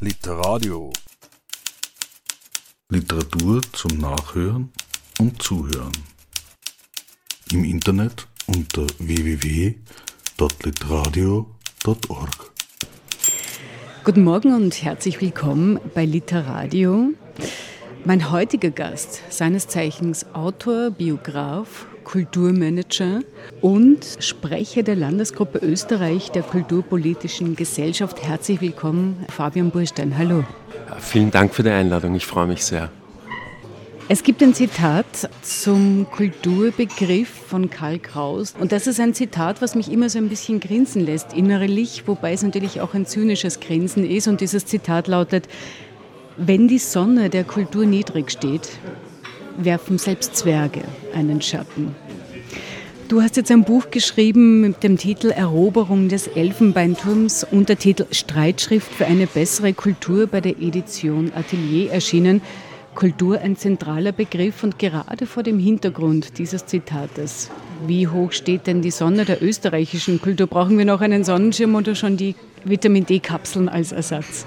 Literadio. Literatur zum Nachhören und Zuhören. Im Internet unter www.literadio.org. Guten Morgen und herzlich willkommen bei Literadio. Mein heutiger Gast, seines Zeichens Autor, Biograf, Kulturmanager und Sprecher der Landesgruppe Österreich der Kulturpolitischen Gesellschaft. Herzlich willkommen, Fabian Burstein. Hallo. Vielen Dank für die Einladung, ich freue mich sehr. Es gibt ein Zitat zum Kulturbegriff von Karl Kraus. Und das ist ein Zitat, was mich immer so ein bisschen grinsen lässt, innerlich, wobei es natürlich auch ein zynisches Grinsen ist. Und dieses Zitat lautet, wenn die Sonne der Kultur niedrig steht, werfen selbst Zwerge einen Schatten. Du hast jetzt ein Buch geschrieben mit dem Titel Eroberung des Elfenbeinturms, Untertitel Streitschrift für eine bessere Kultur bei der Edition Atelier erschienen. Kultur ein zentraler Begriff und gerade vor dem Hintergrund dieses Zitates. Wie hoch steht denn die Sonne der österreichischen Kultur? Brauchen wir noch einen Sonnenschirm oder schon die Vitamin D-Kapseln als Ersatz?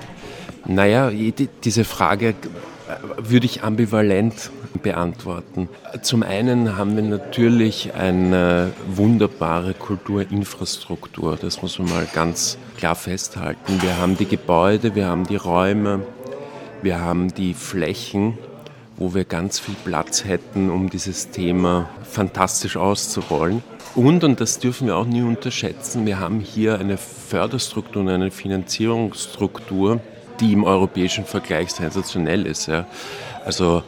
Naja, diese Frage äh, würde ich ambivalent beantworten. Zum einen haben wir natürlich eine wunderbare Kulturinfrastruktur, das muss man mal ganz klar festhalten. Wir haben die Gebäude, wir haben die Räume, wir haben die Flächen, wo wir ganz viel Platz hätten, um dieses Thema fantastisch auszurollen. Und, und das dürfen wir auch nie unterschätzen, wir haben hier eine Förderstruktur und eine Finanzierungsstruktur, die im europäischen Vergleich sensationell ist. Ja. Also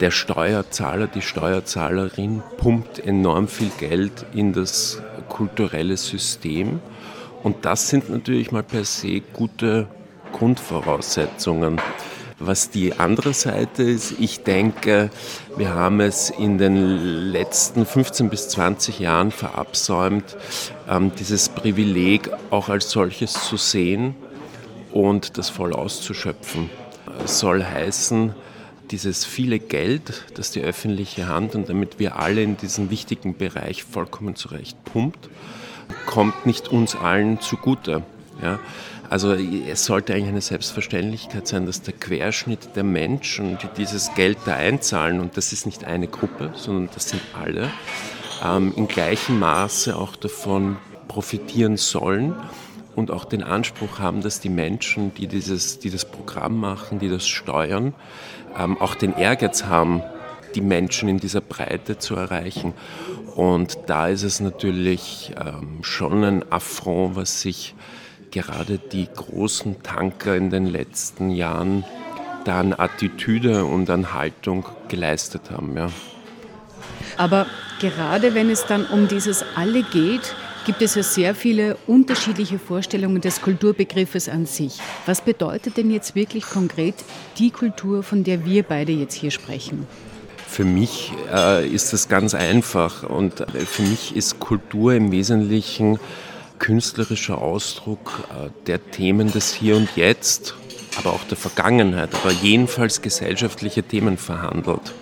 der Steuerzahler, die Steuerzahlerin pumpt enorm viel Geld in das kulturelle System. Und das sind natürlich mal per se gute Grundvoraussetzungen. Was die andere Seite ist, ich denke, wir haben es in den letzten 15 bis 20 Jahren verabsäumt, ähm, dieses Privileg auch als solches zu sehen und das voll auszuschöpfen. Es soll heißen, dieses viele Geld, das die öffentliche Hand und damit wir alle in diesem wichtigen Bereich vollkommen zurecht pumpt, kommt nicht uns allen zugute. Ja? Also es sollte eigentlich eine Selbstverständlichkeit sein, dass der Querschnitt der Menschen, die dieses Geld da einzahlen, und das ist nicht eine Gruppe, sondern das sind alle, ähm, in gleichem Maße auch davon profitieren sollen und auch den Anspruch haben, dass die Menschen, die, dieses, die das Programm machen, die das steuern, ähm, auch den Ehrgeiz haben, die Menschen in dieser Breite zu erreichen. Und da ist es natürlich ähm, schon ein Affront, was sich gerade die großen Tanker in den letzten Jahren da an Attitüde und an Haltung geleistet haben. Ja. Aber gerade wenn es dann um dieses Alle geht, gibt es ja sehr viele unterschiedliche Vorstellungen des Kulturbegriffes an sich. Was bedeutet denn jetzt wirklich konkret die Kultur, von der wir beide jetzt hier sprechen? Für mich äh, ist das ganz einfach und äh, für mich ist Kultur im Wesentlichen künstlerischer Ausdruck äh, der Themen des Hier und Jetzt, aber auch der Vergangenheit, aber jedenfalls gesellschaftliche Themen verhandelt.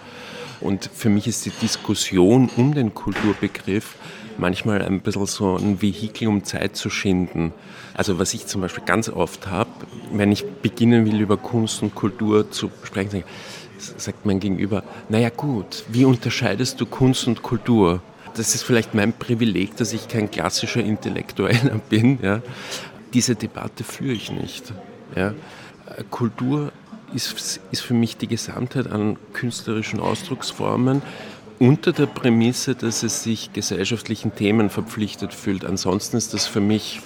Und für mich ist die Diskussion um den Kulturbegriff manchmal ein bisschen so ein Vehikel, um Zeit zu schinden. Also was ich zum Beispiel ganz oft habe, wenn ich beginnen will, über Kunst und Kultur zu sprechen, sagt mein Gegenüber, naja gut, wie unterscheidest du Kunst und Kultur? Das ist vielleicht mein Privileg, dass ich kein klassischer Intellektueller bin. Ja. Diese Debatte führe ich nicht. Ja. Kultur ist, ist für mich die Gesamtheit an künstlerischen Ausdrucksformen, unter der Prämisse, dass es sich gesellschaftlichen Themen verpflichtet fühlt. Ansonsten ist das für mich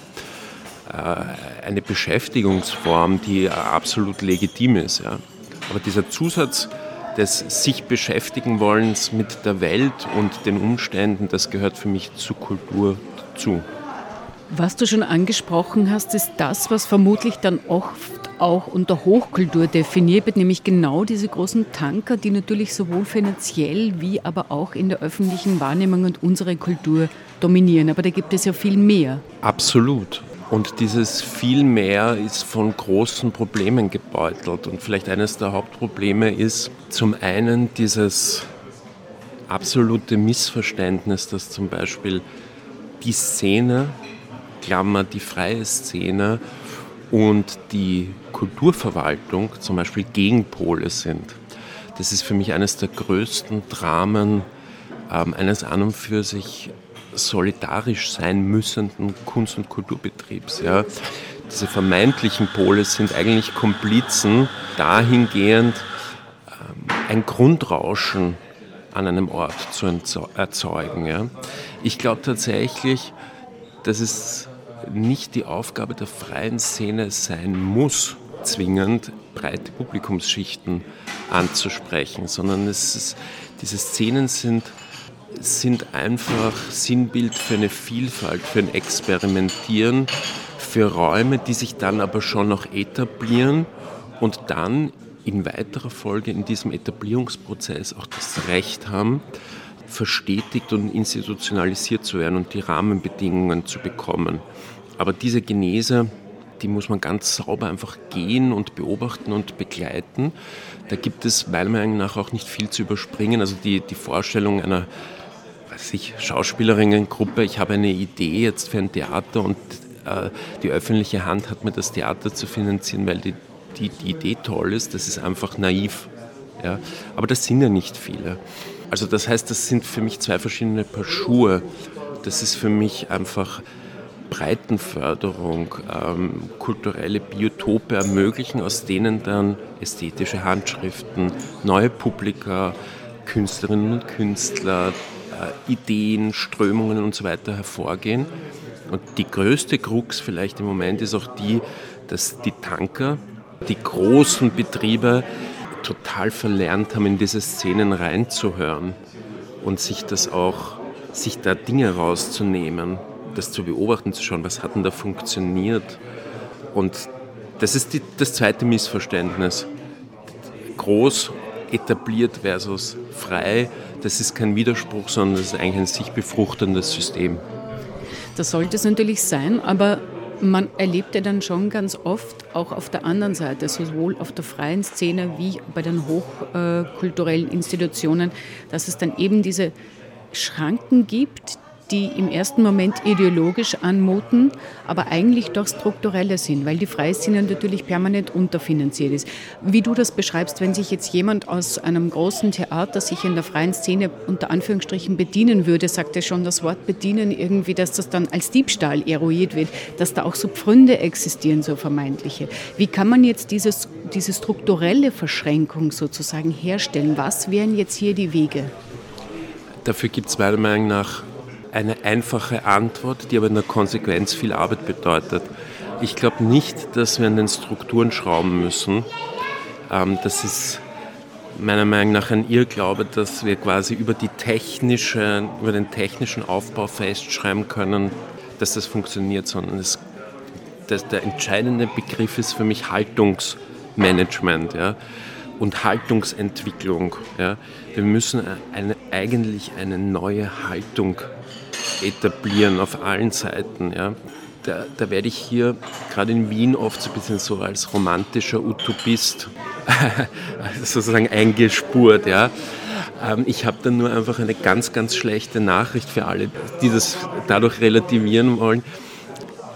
äh, eine Beschäftigungsform, die absolut legitim ist. Aber dieser Zusatz des sich beschäftigen wollens mit der Welt und den Umständen, das gehört für mich zur Kultur dazu. Was du schon angesprochen hast, ist das, was vermutlich dann oft auch unter Hochkultur definiert wird, nämlich genau diese großen Tanker, die natürlich sowohl finanziell wie aber auch in der öffentlichen Wahrnehmung und unsere Kultur dominieren. Aber da gibt es ja viel mehr. Absolut. Und dieses viel mehr ist von großen Problemen gebeutelt. Und vielleicht eines der Hauptprobleme ist zum einen dieses absolute Missverständnis, dass zum Beispiel die Szene, Klammer die freie Szene, und die Kulturverwaltung zum Beispiel Gegenpole sind. Das ist für mich eines der größten Dramen ähm, eines an und für sich solidarisch sein müssenden Kunst- und Kulturbetriebs. Ja. Diese vermeintlichen Pole sind eigentlich Komplizen dahingehend, ähm, ein Grundrauschen an einem Ort zu erzeugen. Ja. Ich glaube tatsächlich, dass es nicht die Aufgabe der freien Szene sein muss, zwingend breite Publikumsschichten anzusprechen, sondern es ist, diese Szenen sind, sind einfach Sinnbild für eine Vielfalt, für ein Experimentieren, für Räume, die sich dann aber schon noch etablieren und dann in weiterer Folge in diesem Etablierungsprozess auch das Recht haben, verstetigt und institutionalisiert zu werden und die Rahmenbedingungen zu bekommen. Aber diese Genese, die muss man ganz sauber einfach gehen und beobachten und begleiten. Da gibt es meiner Meinung nach auch nicht viel zu überspringen. Also die, die Vorstellung einer Schauspielerinnengruppe, ich habe eine Idee jetzt für ein Theater und äh, die öffentliche Hand hat mir das Theater zu finanzieren, weil die, die, die Idee toll ist, das ist einfach naiv. Ja? Aber das sind ja nicht viele. Also das heißt, das sind für mich zwei verschiedene Paar Schuhe. Das ist für mich einfach Breitenförderung, ähm, kulturelle Biotope ermöglichen, aus denen dann ästhetische Handschriften, neue Publika, Künstlerinnen und Künstler, äh, Ideen, Strömungen und so weiter hervorgehen. Und die größte Krux vielleicht im Moment ist auch die, dass die Tanker, die großen Betriebe total verlernt haben, in diese Szenen reinzuhören und sich das auch, sich da Dinge rauszunehmen das zu beobachten, zu schauen, was hat denn da funktioniert. Und das ist die, das zweite Missverständnis. Groß, etabliert versus frei, das ist kein Widerspruch, sondern das ist eigentlich ein sich befruchtendes System. Das sollte es natürlich sein, aber man erlebt ja dann schon ganz oft auch auf der anderen Seite, sowohl auf der freien Szene wie bei den hochkulturellen Institutionen, dass es dann eben diese Schranken gibt, die im ersten Moment ideologisch anmuten, aber eigentlich doch strukturelle sind, weil die Freiszene natürlich permanent unterfinanziert ist. Wie du das beschreibst, wenn sich jetzt jemand aus einem großen Theater sich in der freien Szene unter Anführungsstrichen bedienen würde, sagt er schon das Wort bedienen irgendwie, dass das dann als Diebstahl eruiert wird, dass da auch so Pfründe existieren, so vermeintliche. Wie kann man jetzt dieses, diese strukturelle Verschränkung sozusagen herstellen? Was wären jetzt hier die Wege? Dafür gibt es meiner Meinung nach eine einfache Antwort, die aber in der Konsequenz viel Arbeit bedeutet. Ich glaube nicht, dass wir an den Strukturen schrauben müssen. Ähm, das ist meiner Meinung nach ein Irrglaube, dass wir quasi über, die technische, über den technischen Aufbau festschreiben können, dass das funktioniert, sondern es, das, der entscheidende Begriff ist für mich Haltungsmanagement. Ja? und Haltungsentwicklung. Ja. Wir müssen eine, eigentlich eine neue Haltung etablieren auf allen Seiten. Ja. Da, da werde ich hier gerade in Wien oft so ein bisschen so als romantischer Utopist sozusagen eingespurt. Ja. Ähm, ich habe dann nur einfach eine ganz, ganz schlechte Nachricht für alle, die das dadurch relativieren wollen.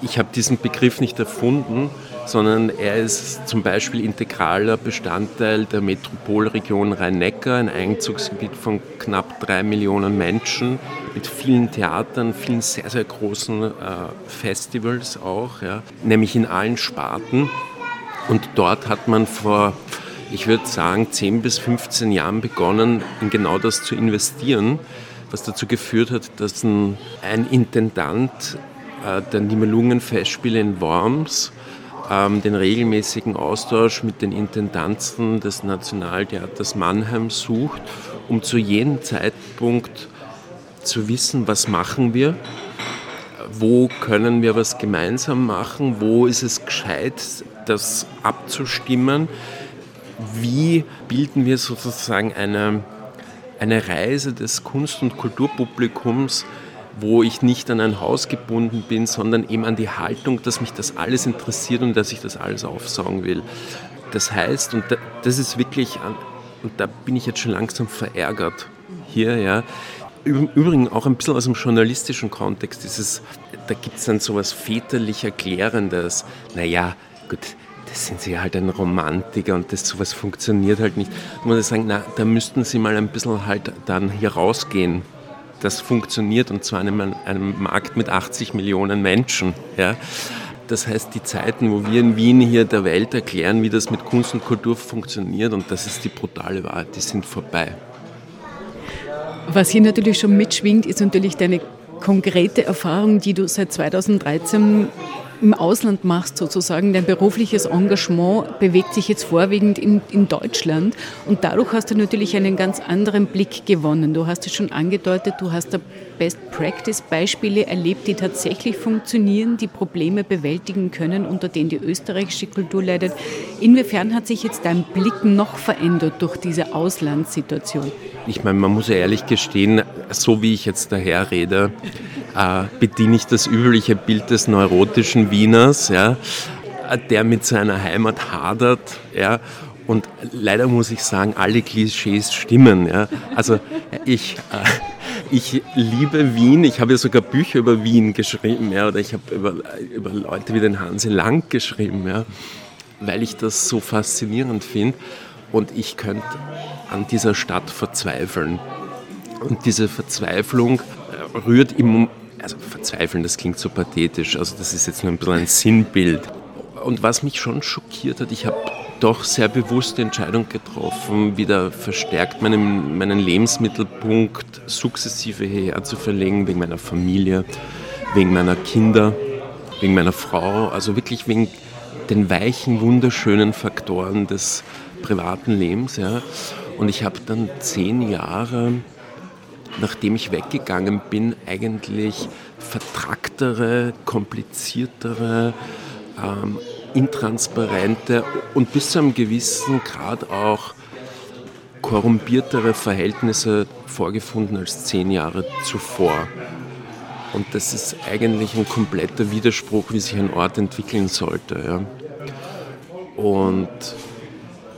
Ich habe diesen Begriff nicht erfunden, sondern er ist zum Beispiel integraler Bestandteil der Metropolregion Rhein-Neckar, ein Einzugsgebiet von knapp drei Millionen Menschen mit vielen Theatern, vielen sehr, sehr großen äh, Festivals auch, ja, nämlich in allen Sparten. Und dort hat man vor, ich würde sagen, 10 bis 15 Jahren begonnen, in genau das zu investieren, was dazu geführt hat, dass ein, Intendant äh, der Nibelungenfestspiele in Worms den regelmäßigen Austausch mit den Intendanzen des Nationaltheaters Mannheim sucht, um zu jedem Zeitpunkt zu wissen, was machen wir, wo können wir was gemeinsam machen, wo ist es gescheit, das abzustimmen, wie bilden wir sozusagen eine, eine Reise des Kunst- und Kulturpublikums wo ich nicht an ein Haus gebunden bin, sondern eben an die Haltung, dass mich das alles interessiert und dass ich das alles aufsaugen will. Das heißt, und das ist wirklich, und da bin ich jetzt schon langsam verärgert hier, ja, Übrigens auch ein bisschen aus dem journalistischen Kontext, dieses, da gibt es dann so etwas väterlich Erklärendes. Naja, gut, das sind sie halt ein Romantiker und das sowas funktioniert halt nicht. Da muss ich sagen, na, da müssten sie mal ein bisschen halt dann hier rausgehen. Das funktioniert und zwar in einem, einem Markt mit 80 Millionen Menschen. Ja. Das heißt, die Zeiten, wo wir in Wien hier der Welt erklären, wie das mit Kunst und Kultur funktioniert, und das ist die brutale Wahrheit, die sind vorbei. Was hier natürlich schon mitschwingt, ist natürlich deine konkrete Erfahrung, die du seit 2013 im Ausland machst, sozusagen. Dein berufliches Engagement bewegt sich jetzt vorwiegend in, in Deutschland und dadurch hast du natürlich einen ganz anderen Blick gewonnen. Du hast es schon angedeutet, du hast da Best-Practice-Beispiele erlebt, die tatsächlich funktionieren, die Probleme bewältigen können, unter denen die österreichische Kultur leidet. Inwiefern hat sich jetzt dein Blick noch verändert durch diese Auslandssituation? Ich meine, man muss ja ehrlich gestehen, so wie ich jetzt daher rede, bediene ich das übliche Bild des neurotischen Wieners, ja, der mit seiner Heimat hadert. Ja, und leider muss ich sagen, alle Klischees stimmen. Ja. Also ich, äh, ich liebe Wien. Ich habe ja sogar Bücher über Wien geschrieben. Ja, oder ich habe über, über Leute wie den Hansi Lang geschrieben, ja, weil ich das so faszinierend finde. Und ich könnte an dieser Stadt verzweifeln. Und diese Verzweiflung äh, rührt im also verzweifeln, das klingt so pathetisch, also das ist jetzt nur ein bisschen ein Sinnbild. Und was mich schon schockiert hat, ich habe doch sehr bewusste Entscheidung getroffen, wieder verstärkt meinen, meinen Lebensmittelpunkt sukzessive hierher zu verlegen, wegen meiner Familie, wegen meiner Kinder, wegen meiner Frau, also wirklich wegen den weichen, wunderschönen Faktoren des privaten Lebens. Ja. Und ich habe dann zehn Jahre nachdem ich weggegangen bin, eigentlich vertracktere, kompliziertere, ähm, intransparente und bis zu einem gewissen Grad auch korrumpiertere Verhältnisse vorgefunden als zehn Jahre zuvor. Und das ist eigentlich ein kompletter Widerspruch, wie sich ein Ort entwickeln sollte. Ja. Und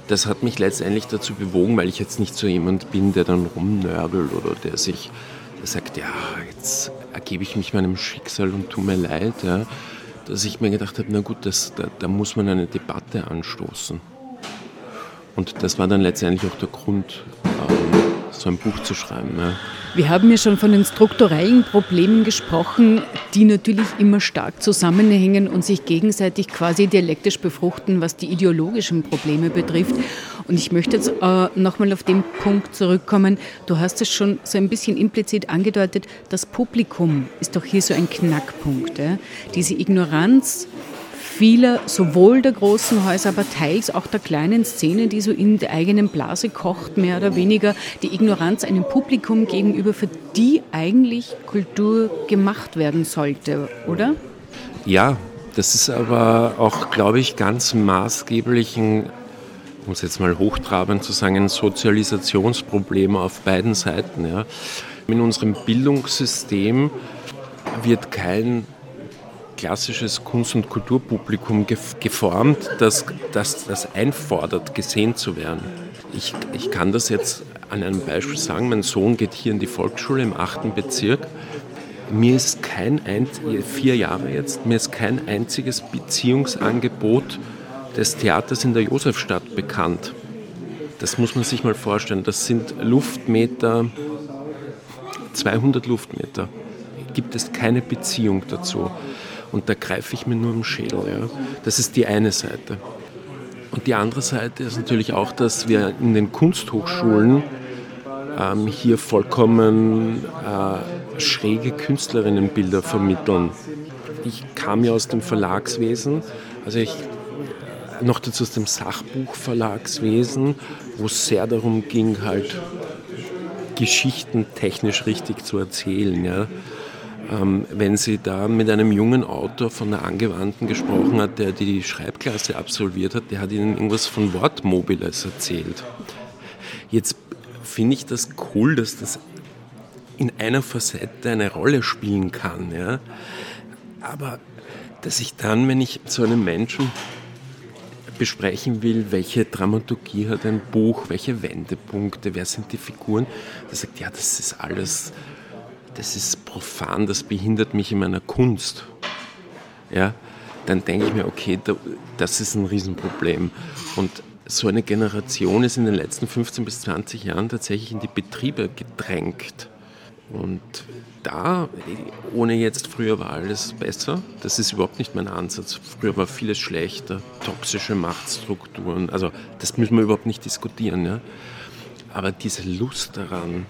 das hat mich letztendlich dazu bewogen, weil ich jetzt nicht so jemand bin, der dann rumnörgelt oder der sich der sagt, ja, jetzt ergebe ich mich meinem Schicksal und tut mir leid, ja, dass ich mir gedacht habe, na gut, das, da, da muss man eine Debatte anstoßen. Und das war dann letztendlich auch der Grund, ähm, so ein Buch zu schreiben. Ja. Wir haben ja schon von den strukturellen Problemen gesprochen, die natürlich immer stark zusammenhängen und sich gegenseitig quasi dialektisch befruchten, was die ideologischen Probleme betrifft. Und ich möchte jetzt äh, nochmal auf den Punkt zurückkommen. Du hast es schon so ein bisschen implizit angedeutet, das Publikum ist doch hier so ein Knackpunkt. Ja? Diese Ignoranz vieler, sowohl der großen Häuser, aber teils auch der kleinen Szene, die so in der eigenen Blase kocht, mehr oder weniger, die Ignoranz einem Publikum gegenüber, für die eigentlich Kultur gemacht werden sollte, oder? Ja, das ist aber auch, glaube ich, ganz maßgeblich ein, um es jetzt mal hochtrabend zu sagen, ein Sozialisationsproblem auf beiden Seiten. Ja. In unserem Bildungssystem wird kein klassisches Kunst- und Kulturpublikum geformt, das, das das einfordert, gesehen zu werden. Ich, ich kann das jetzt an einem Beispiel sagen. Mein Sohn geht hier in die Volksschule im 8. Bezirk. Mir ist kein, vier Jahre jetzt, mir ist kein einziges Beziehungsangebot des Theaters in der Josefstadt bekannt. Das muss man sich mal vorstellen. Das sind Luftmeter, 200 Luftmeter. Gibt es keine Beziehung dazu. Und da greife ich mir nur im Schädel. Ja. Das ist die eine Seite. Und die andere Seite ist natürlich auch, dass wir in den Kunsthochschulen ähm, hier vollkommen äh, schräge Künstlerinnenbilder vermitteln. Ich kam ja aus dem Verlagswesen, also ich noch dazu aus dem Sachbuchverlagswesen, wo es sehr darum ging, halt Geschichten technisch richtig zu erzählen. Ja. Ähm, wenn sie da mit einem jungen Autor von der Angewandten gesprochen hat, der die Schreibklasse absolviert hat, der hat ihnen irgendwas von Wortmobiles erzählt. Jetzt finde ich das cool, dass das in einer Facette eine Rolle spielen kann. Ja? Aber dass ich dann, wenn ich zu einem Menschen besprechen will, welche Dramaturgie hat ein Buch, welche Wendepunkte, wer sind die Figuren, da sagt, ja, das ist alles das ist profan, das behindert mich in meiner Kunst. Ja? dann denke ich mir, okay, das ist ein Riesenproblem. Und so eine Generation ist in den letzten 15 bis 20 Jahren tatsächlich in die Betriebe gedrängt. Und da, ohne jetzt früher war alles besser, das ist überhaupt nicht mein Ansatz. Früher war vieles schlechter, toxische Machtstrukturen, also das müssen wir überhaupt nicht diskutieren. Ja? Aber diese Lust daran,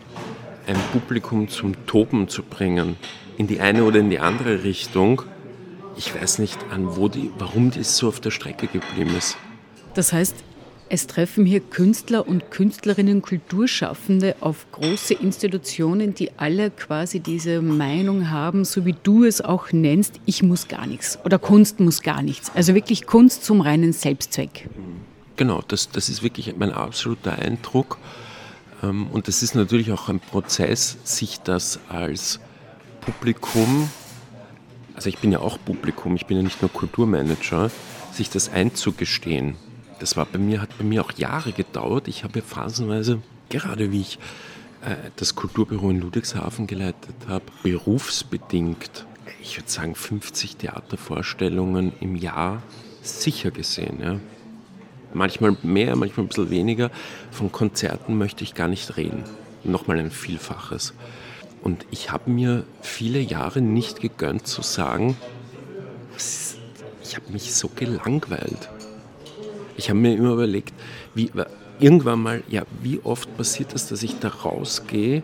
ein Publikum zum Toben zu bringen, in die eine oder in die andere Richtung, ich weiß nicht, an wo die, warum die so auf der Strecke geblieben ist. Das heißt, es treffen hier Künstler und Künstlerinnen, Kulturschaffende auf große Institutionen, die alle quasi diese Meinung haben, so wie du es auch nennst, ich muss gar nichts oder Kunst muss gar nichts. Also wirklich Kunst zum reinen Selbstzweck. Genau, das, das ist wirklich mein absoluter Eindruck. Ähm, und es ist natürlich auch ein Prozess, sich das als Publikum, also ich bin ja auch Publikum, ich bin ja nicht nur Kulturmanager, sich das einzugestehen das war bei mir, hat bei mir auch Jahre gedauert. Ich habe phasenweise, gerade wie ich äh, das Kulturbüro in Ludwigshafen geleitet habe, berufsbedingt, ich würde sagen 50 Theatervorstellungen im Jahr sicher gesehen. Ja. Manchmal mehr, manchmal ein bisschen weniger. Von Konzerten möchte ich gar nicht reden. Nochmal ein Vielfaches. Und ich habe mir viele Jahre nicht gegönnt zu sagen, ich habe mich so gelangweilt. Ich habe mir immer überlegt, wie, irgendwann mal, ja, wie oft passiert es, dass ich da rausgehe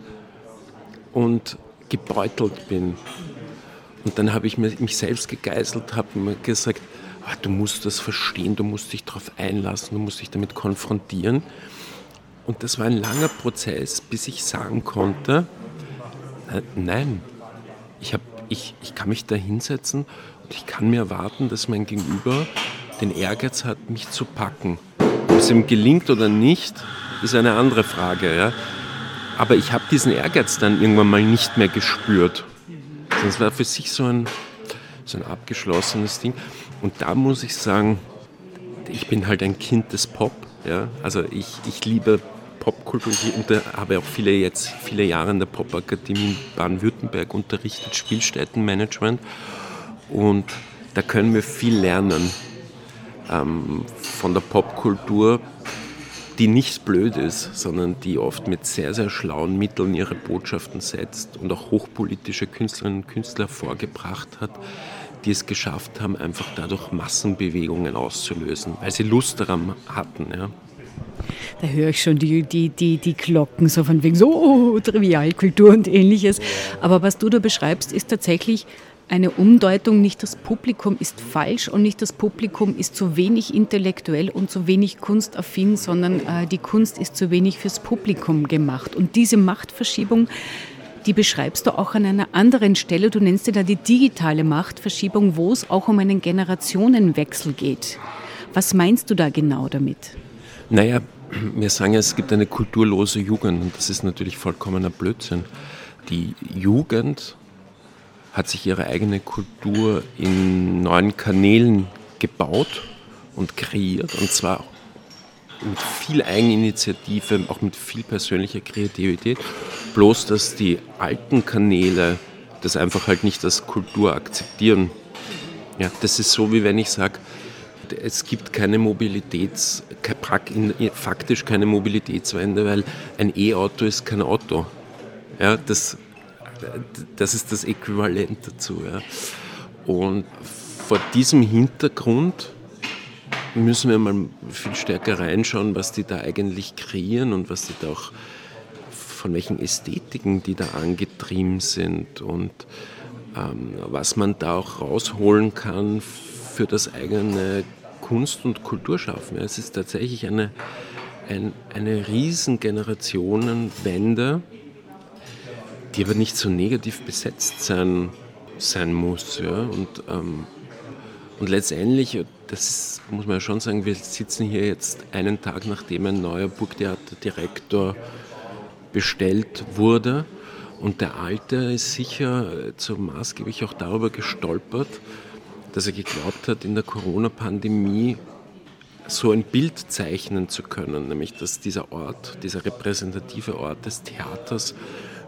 und gebeutelt bin. Und dann habe ich mich selbst gegeißelt, habe mir gesagt, du musst das verstehen, du musst dich darauf einlassen, du musst dich damit konfrontieren. Und das war ein langer Prozess, bis ich sagen konnte, äh, nein, ich, hab, ich, ich kann mich da hinsetzen und ich kann mir erwarten, dass mein Gegenüber den Ehrgeiz hat, mich zu packen. Ob es ihm gelingt oder nicht, ist eine andere Frage. Ja? Aber ich habe diesen Ehrgeiz dann irgendwann mal nicht mehr gespürt. Das war für sich so ein, so ein abgeschlossenes Ding. Und da muss ich sagen, ich bin halt ein Kind des Pop. Ja? Also ich, ich liebe Popkultur. Ich habe auch viele, jetzt, viele Jahre in der Popakademie in Baden-Württemberg unterrichtet, Spielstättenmanagement. Und da können wir viel lernen ähm, von der Popkultur, die nicht blöd ist, sondern die oft mit sehr, sehr schlauen Mitteln ihre Botschaften setzt und auch hochpolitische Künstlerinnen und Künstler vorgebracht hat, die es geschafft haben, einfach dadurch Massenbewegungen auszulösen, weil sie Lust daran hatten. Ja. Da höre ich schon die, die, die, die Glocken so von wegen so oh, Trivialkultur und ähnliches. Aber was du da beschreibst, ist tatsächlich eine Umdeutung, nicht das Publikum ist falsch und nicht das Publikum ist zu wenig intellektuell und zu wenig kunstaffin, sondern äh, die Kunst ist zu wenig fürs Publikum gemacht. Und diese Machtverschiebung, die beschreibst du auch an einer anderen Stelle. Du nennst sie da die digitale Machtverschiebung, wo es auch um einen Generationenwechsel geht. Was meinst du da genau damit? Naja, wir sagen ja, es gibt eine kulturlose Jugend und das ist natürlich vollkommener Blödsinn. Die Jugend hat sich ihre eigene Kultur in neuen Kanälen gebaut und kreiert und zwar mit viel Eigeninitiative, auch mit viel persönlicher Kreativität. Bloß, dass die alten Kanäle das einfach halt nicht als Kultur akzeptieren. Ja, das ist so, wie wenn ich sage, es gibt keine Mobilitäts, faktisch keine Mobilitätswende, weil ein E-Auto ist kein Auto. Ja, das das ist das Äquivalent dazu. Ja. Und vor diesem Hintergrund müssen wir mal viel stärker reinschauen, was die da eigentlich kreieren und was die da auch, von welchen Ästhetiken die da angetrieben sind und ähm, was man da auch rausholen kann für das eigene Kunst- und Kulturschaffen. Es ist tatsächlich eine, ein, eine riesen die aber nicht so negativ besetzt sein, sein muss. Ja? Und, ähm, und letztendlich, das muss man ja schon sagen, wir sitzen hier jetzt einen Tag nachdem ein neuer Burgtheaterdirektor bestellt wurde. Und der Alte ist sicher so maßgeblich auch darüber gestolpert, dass er geglaubt hat, in der Corona-Pandemie so ein Bild zeichnen zu können, nämlich dass dieser Ort, dieser repräsentative Ort des Theaters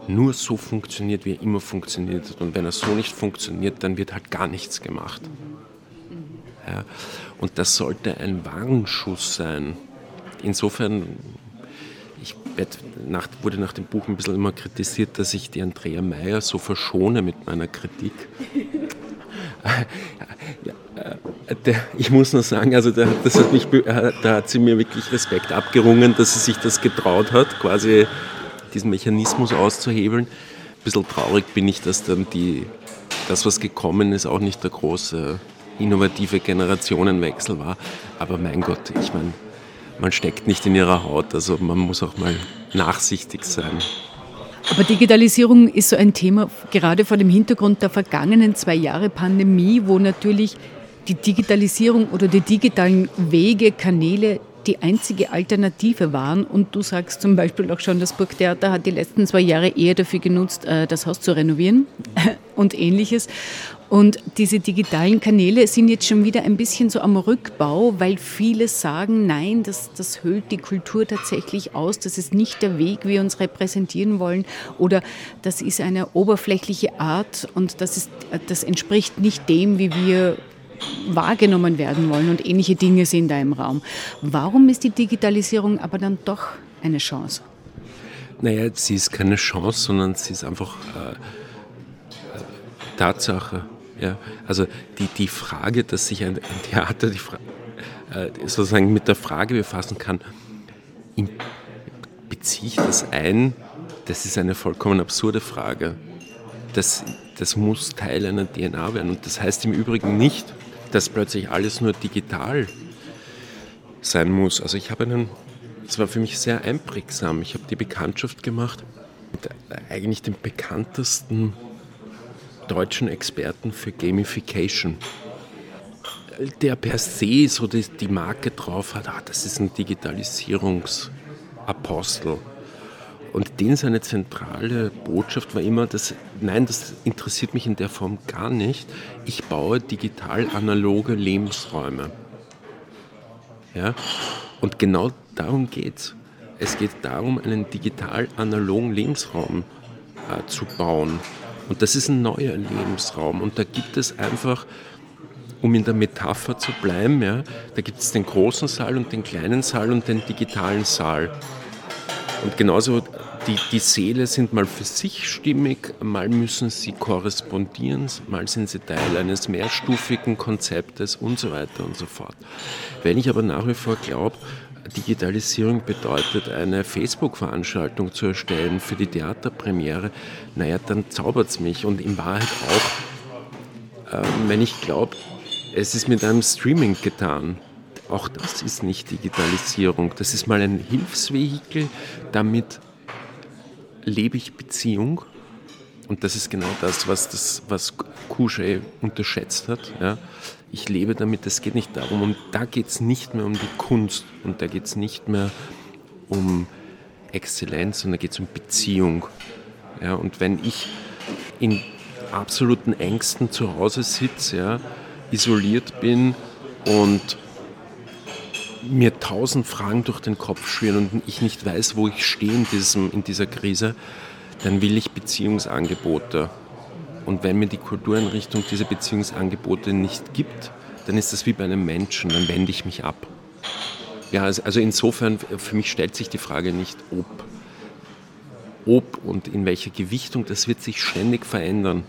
nur so funktioniert, wie er immer funktioniert hat. Und wenn er so nicht funktioniert, dann wird halt gar nichts gemacht. Ja. Und das sollte ein Warnschuss sein. Insofern, ich nach, wurde nach dem Buch ein bisschen immer kritisiert, dass ich die Andrea Meyer so verschone mit meiner Kritik. ich muss nur sagen, also das hat mich, da hat sie mir wirklich Respekt abgerungen, dass sie sich das getraut hat, quasi diesen Mechanismus auszuhebeln. Ein bisschen traurig bin ich, dass dann die, das, was gekommen ist, auch nicht der große innovative Generationenwechsel war. Aber mein Gott, ich meine, man steckt nicht in ihrer Haut, also man muss auch mal nachsichtig sein. Aber Digitalisierung ist so ein Thema, gerade vor dem Hintergrund der vergangenen zwei Jahre Pandemie, wo natürlich die Digitalisierung oder die digitalen Wege, Kanäle die einzige Alternative waren. Und du sagst zum Beispiel auch schon, das Burgtheater hat die letzten zwei Jahre eher dafür genutzt, äh, das Haus zu renovieren und ähnliches. Und diese digitalen Kanäle sind jetzt schon wieder ein bisschen so am Rückbau, weil viele sagen, nein, das, das höhlt die Kultur tatsächlich aus, das ist nicht der Weg, wie wir uns repräsentieren wollen oder das ist eine oberflächliche Art und das, ist, das entspricht nicht dem, wie wir wahrgenommen werden wollen und ähnliche Dinge sind da im Raum. Warum ist die Digitalisierung aber dann doch eine Chance? Naja, sie ist keine Chance, sondern sie ist einfach äh, äh Tatsache. Ja, also die, die Frage, dass sich ein, ein Theater die äh, sozusagen mit der Frage befassen kann, beziehe ich das ein? Das ist eine vollkommen absurde Frage. Das, das muss Teil einer DNA werden. Und das heißt im Übrigen nicht, dass plötzlich alles nur digital sein muss. Also ich habe einen, es war für mich sehr einprägsam. Ich habe die Bekanntschaft gemacht mit eigentlich dem bekanntesten deutschen Experten für Gamification, der per se so die, die Marke drauf hat, ah, das ist ein Digitalisierungsapostel. Und den seine zentrale Botschaft war immer, dass, nein, das interessiert mich in der Form gar nicht. Ich baue digital-analoge Lebensräume. Ja? Und genau darum geht es. Es geht darum, einen digital-analogen Lebensraum äh, zu bauen. Und das ist ein neuer Lebensraum. Und da gibt es einfach, um in der Metapher zu bleiben, ja, da gibt es den großen Saal und den kleinen Saal und den digitalen Saal. Und genauso die, die Seele sind mal für sich stimmig, mal müssen sie korrespondieren, mal sind sie Teil eines mehrstufigen Konzeptes und so weiter und so fort. Wenn ich aber nach wie vor glaube, Digitalisierung bedeutet, eine Facebook-Veranstaltung zu erstellen für die Theaterpremiere, naja, dann zaubert es mich. Und in Wahrheit auch, äh, wenn ich glaube, es ist mit einem Streaming getan. Auch das ist nicht Digitalisierung. Das ist mal ein Hilfsvehikel, damit lebe ich Beziehung. Und das ist genau das, was, das, was Couchet unterschätzt hat. Ja ich lebe damit, es geht nicht darum, und da geht es nicht mehr um die Kunst und da geht es nicht mehr um Exzellenz, sondern da geht es um Beziehung. Ja, und wenn ich in absoluten Ängsten zu Hause sitze, ja, isoliert bin und mir tausend Fragen durch den Kopf schwirren und ich nicht weiß, wo ich stehe in, diesem, in dieser Krise, dann will ich Beziehungsangebote. Und wenn mir die Kultureinrichtung diese Beziehungsangebote nicht gibt, dann ist das wie bei einem Menschen, dann wende ich mich ab. Ja, also, insofern, für mich stellt sich die Frage nicht, ob, ob und in welcher Gewichtung, das wird sich ständig verändern.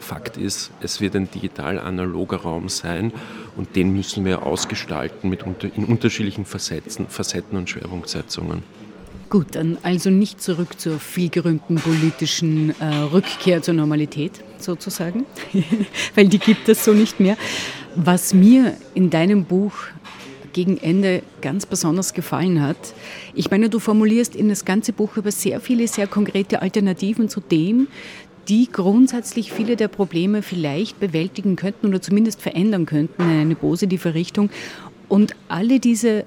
Fakt ist, es wird ein digital-analoger Raum sein und den müssen wir ausgestalten mit unter, in unterschiedlichen Facetten, Facetten und Schwerpunktsetzungen. Gut, dann also nicht zurück zur vielgerühmten politischen äh, Rückkehr zur Normalität sozusagen, weil die gibt es so nicht mehr. Was mir in deinem Buch gegen Ende ganz besonders gefallen hat. Ich meine, du formulierst in das ganze Buch über sehr viele, sehr konkrete Alternativen zu dem, die grundsätzlich viele der Probleme vielleicht bewältigen könnten oder zumindest verändern könnten in eine positive Richtung. Und alle diese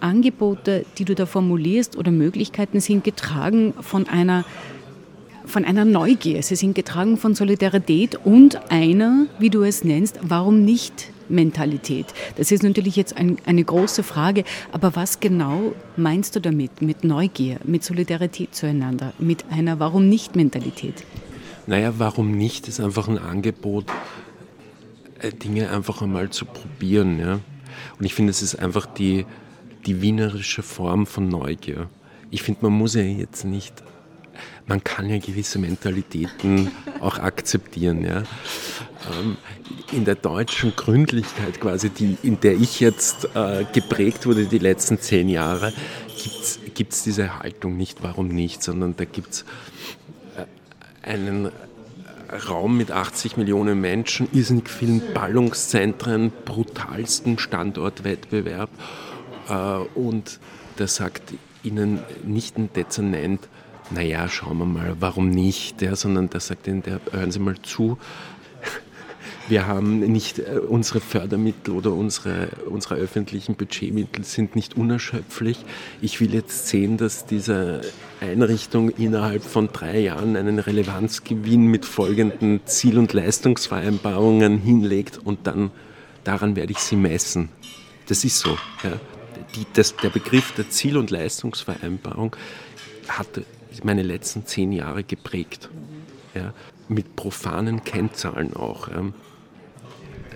Angebote, die du da formulierst oder Möglichkeiten sind getragen von einer von einer Neugier. Sie sind getragen von Solidarität und einer, wie du es nennst, warum nicht Mentalität. Das ist natürlich jetzt ein, eine große Frage, aber was genau meinst du damit, mit Neugier, mit Solidarität zueinander, mit einer Warum nicht Mentalität? Naja, warum nicht ist einfach ein Angebot, äh, Dinge einfach einmal zu probieren. Ja? Und ich finde, es ist einfach die, die wienerische Form von Neugier. Ich finde, man muss ja jetzt nicht, man kann ja gewisse Mentalitäten auch akzeptieren. Ja? Ähm, in der deutschen Gründlichkeit quasi, die, in der ich jetzt äh, geprägt wurde die letzten zehn Jahre, gibt es diese Haltung nicht, warum nicht, sondern da gibt es äh, einen Raum mit 80 Millionen Menschen, irrsinnig vielen Ballungszentren, brutalsten Standortwettbewerb und da sagt ihnen nicht ein Dezernent, naja, schauen wir mal, warum nicht, ja, sondern da sagt ihnen, der, hören Sie mal zu, wir haben nicht äh, unsere Fördermittel oder unsere, unsere öffentlichen Budgetmittel sind nicht unerschöpflich. Ich will jetzt sehen, dass diese Einrichtung innerhalb von drei Jahren einen Relevanzgewinn mit folgenden Ziel- und Leistungsvereinbarungen hinlegt und dann daran werde ich sie messen. Das ist so. Ja. Die, das, der Begriff der Ziel- und Leistungsvereinbarung hat meine letzten zehn Jahre geprägt. Ja, mit profanen Kennzahlen auch. Ja.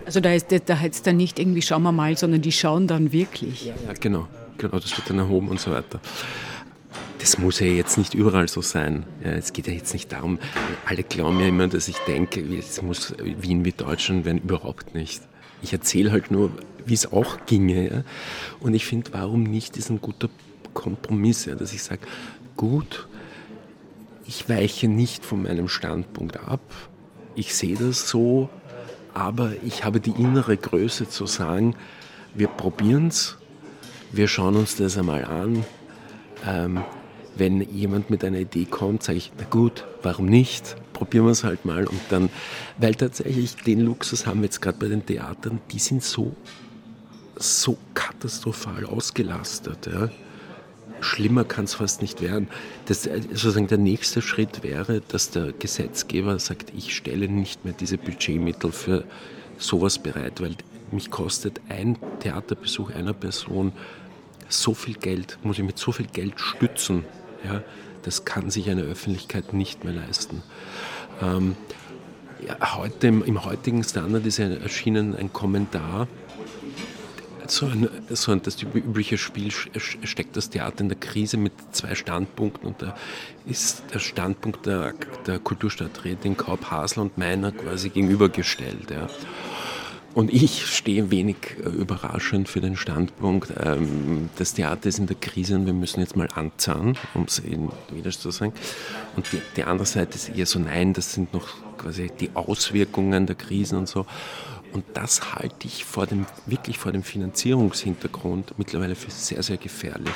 Also da, ist, da heißt es dann nicht irgendwie, schauen wir mal, sondern die schauen dann wirklich. Ja, genau, genau, das wird dann erhoben und so weiter. Das muss ja jetzt nicht überall so sein. Ja, es geht ja jetzt nicht darum, alle glauben ja immer, dass ich denke, es muss Wien wie Deutschland werden, überhaupt nicht. Ich erzähle halt nur, wie es auch ginge. Ja? Und ich finde, warum nicht ist ein guter Kompromiss, ja? dass ich sage, gut, ich weiche nicht von meinem Standpunkt ab, ich sehe das so, aber ich habe die innere Größe zu sagen, wir probieren es, wir schauen uns das einmal an. Ähm, wenn jemand mit einer Idee kommt, sage ich, na gut, warum nicht? Probieren wir es halt mal. Und dann, weil tatsächlich den Luxus haben wir jetzt gerade bei den Theatern, die sind so, so katastrophal ausgelastet. Ja schlimmer kann es fast nicht werden. Das, äh, sozusagen der nächste Schritt wäre, dass der Gesetzgeber sagt, ich stelle nicht mehr diese Budgetmittel für sowas bereit, weil mich kostet ein Theaterbesuch einer Person so viel Geld, muss ich mit so viel Geld stützen. Ja, das kann sich eine Öffentlichkeit nicht mehr leisten. Ähm, ja, heute, im, heutigen Standard ist erschienen ein Kommentar, so ein, so ein, das übliche Spiel steckt das Theater in der Krise mit zwei Standpunkten und da ist der Standpunkt der, der Kulturstadträtin Kaup Hasler und meiner quasi gegenübergestellt. Ja. Und ich stehe wenig äh, überraschend für den Standpunkt, ähm, das Theater ist in der Krise und wir müssen jetzt mal anzahnen, um es wieder zu sagen. Und die, die andere Seite ist eher so, nein, das sind noch quasi die Auswirkungen der Krisen und so. Und das halte ich vor dem, wirklich vor dem Finanzierungshintergrund mittlerweile für sehr, sehr gefährlich.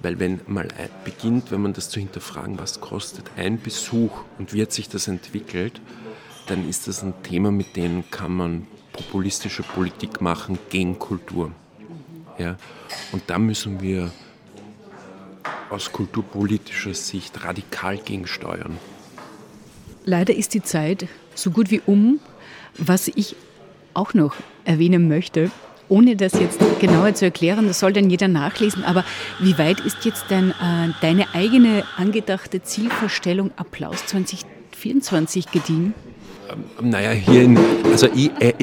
Weil wenn mal beginnt, wenn man das zu hinterfragen, was kostet ein Besuch und wie hat sich das entwickelt, dann ist das ein Thema, mit dem kann man populistische Politik machen gegen Kultur. Ja? Und da müssen wir aus kulturpolitischer Sicht radikal gegensteuern. Leider ist die Zeit so gut wie um. Was ich auch noch erwähnen möchte, ohne das jetzt genauer zu erklären, das soll dann jeder nachlesen, aber wie weit ist jetzt dein, äh, deine eigene angedachte Zielvorstellung Applaus 2024 gediehen? Ähm, naja, hier in, also ich, äh,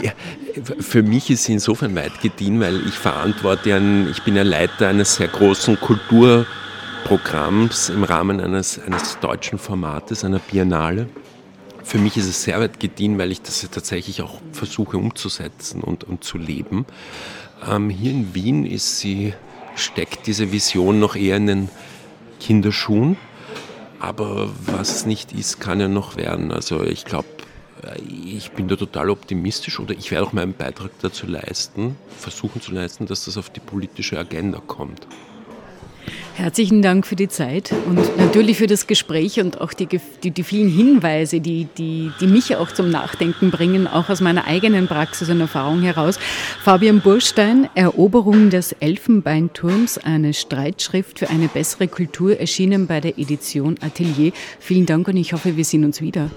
für mich ist sie insofern weit gediehen, weil ich verantworte, einen, ich bin ja Leiter eines sehr großen Kulturprogramms im Rahmen eines, eines deutschen Formates, einer Biennale für mich ist es sehr weit gediehen, weil ich das tatsächlich auch versuche umzusetzen und, und zu leben. Ähm, hier in Wien ist sie, steckt diese Vision noch eher in den Kinderschuhen. Aber was nicht ist, kann ja noch werden. Also ich glaube, äh, ich bin da total optimistisch oder ich werde auch meinen Beitrag dazu leisten, versuchen zu leisten, dass das auf die politische Agenda kommt. Herzlichen Dank für die Zeit und natürlich für das Gespräch und auch die, die, die vielen Hinweise, die, die, die mich auch zum Nachdenken bringen, auch aus meiner eigenen Praxis und Erfahrung heraus. Fabian Burstein, Eroberung des Elfenbeinturms, eine Streitschrift für eine bessere Kultur, erschienen bei der Edition Atelier. Vielen Dank und ich hoffe, wir sehen uns wieder.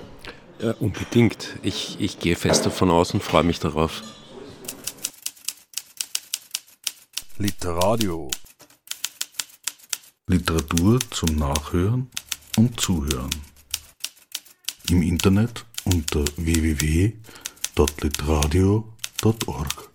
Ja, unbedingt. Ich, ich gehe fest davon aus und freue mich darauf. Literadio Literatur zum Nachhören und Zuhören. Im Internet unter www.literadio.at www.litradio.org.